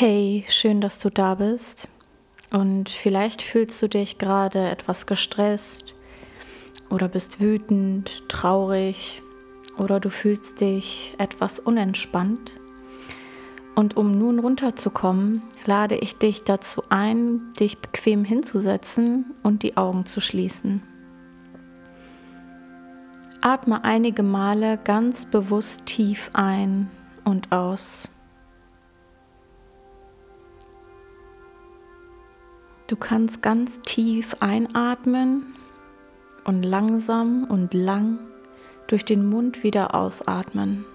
Hey, schön, dass du da bist. Und vielleicht fühlst du dich gerade etwas gestresst oder bist wütend, traurig oder du fühlst dich etwas unentspannt. Und um nun runterzukommen, lade ich dich dazu ein, dich bequem hinzusetzen und die Augen zu schließen. Atme einige Male ganz bewusst tief ein und aus. Du kannst ganz tief einatmen und langsam und lang durch den Mund wieder ausatmen.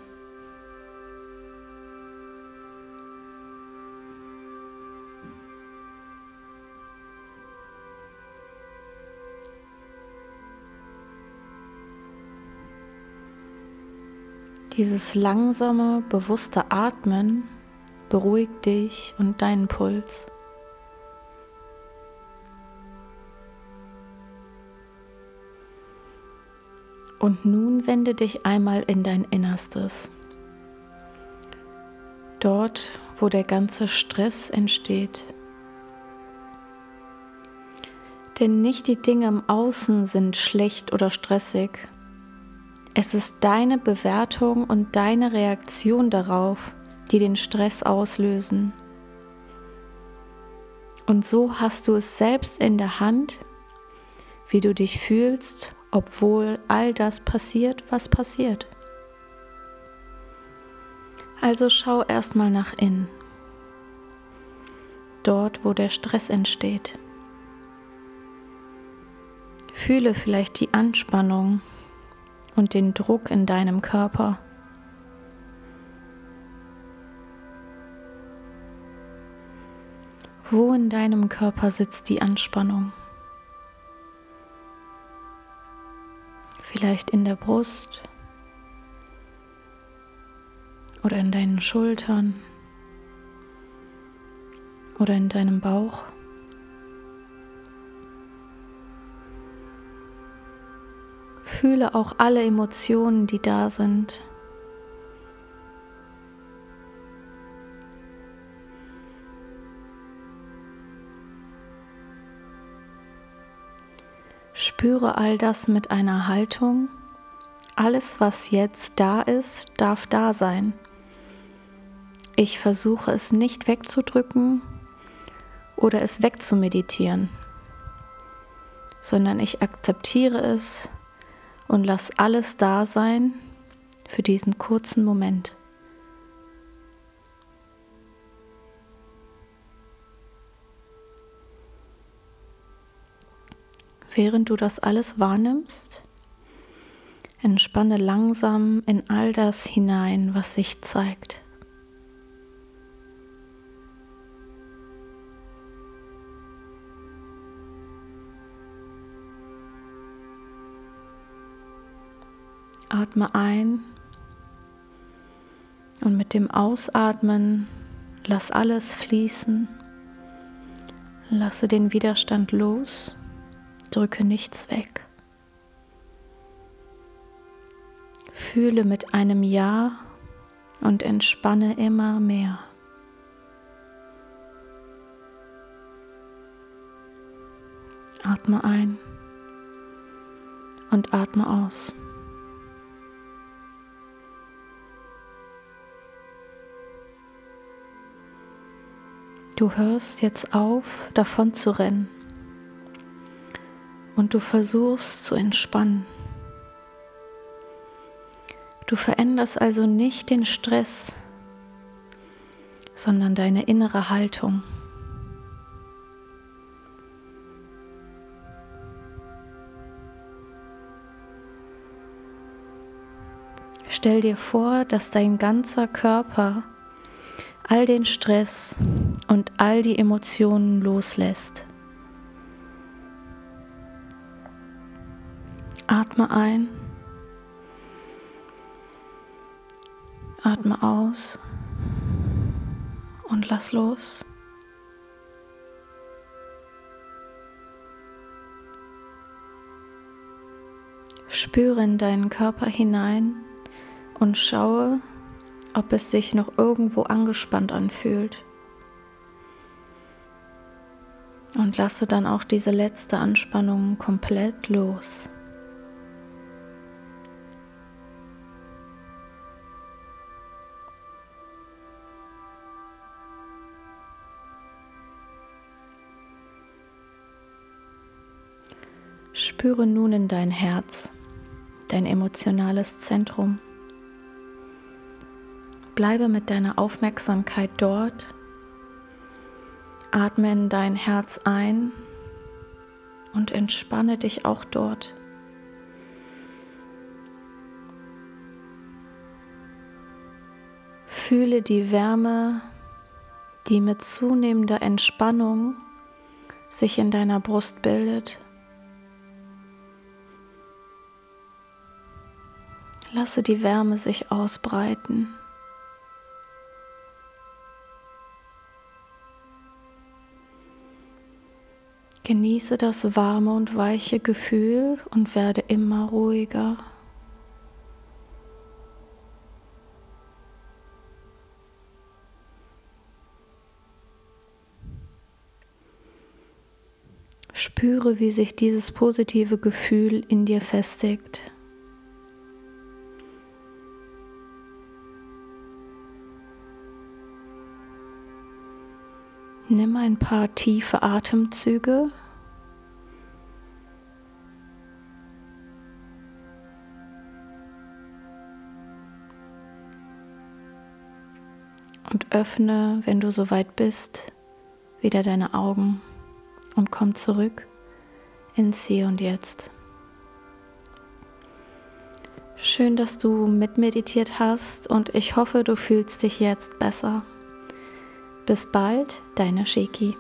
Dieses langsame, bewusste Atmen beruhigt dich und deinen Puls. Und nun wende dich einmal in dein Innerstes. Dort, wo der ganze Stress entsteht. Denn nicht die Dinge im Außen sind schlecht oder stressig. Es ist deine Bewertung und deine Reaktion darauf, die den Stress auslösen. Und so hast du es selbst in der Hand, wie du dich fühlst obwohl all das passiert, was passiert. Also schau erstmal nach innen, dort wo der Stress entsteht. Fühle vielleicht die Anspannung und den Druck in deinem Körper. Wo in deinem Körper sitzt die Anspannung? Vielleicht in der Brust oder in deinen Schultern oder in deinem Bauch. Fühle auch alle Emotionen, die da sind. Spüre all das mit einer Haltung. Alles, was jetzt da ist, darf da sein. Ich versuche es nicht wegzudrücken oder es wegzumeditieren, sondern ich akzeptiere es und lasse alles da sein für diesen kurzen Moment. Während du das alles wahrnimmst, entspanne langsam in all das hinein, was sich zeigt. Atme ein und mit dem Ausatmen lass alles fließen. Lasse den Widerstand los drücke nichts weg. Fühle mit einem Ja und entspanne immer mehr. Atme ein und atme aus. Du hörst jetzt auf, davon zu rennen und du versuchst zu entspannen. Du veränderst also nicht den Stress, sondern deine innere Haltung. Stell dir vor, dass dein ganzer Körper all den Stress und all die Emotionen loslässt. Atme ein. Atme aus und lass los. Spüre in deinen Körper hinein und schaue, ob es sich noch irgendwo angespannt anfühlt. Und lasse dann auch diese letzte Anspannung komplett los. Spüre nun in dein Herz, dein emotionales Zentrum. Bleibe mit deiner Aufmerksamkeit dort. Atme in dein Herz ein und entspanne dich auch dort. Fühle die Wärme, die mit zunehmender Entspannung sich in deiner Brust bildet. Lasse die Wärme sich ausbreiten. Genieße das warme und weiche Gefühl und werde immer ruhiger. Spüre, wie sich dieses positive Gefühl in dir festigt. Nimm ein paar tiefe Atemzüge. Und öffne, wenn du soweit bist, wieder deine Augen und komm zurück ins Hier und Jetzt. Schön, dass du mitmeditiert hast und ich hoffe, du fühlst dich jetzt besser. Bis bald, deine Shiki.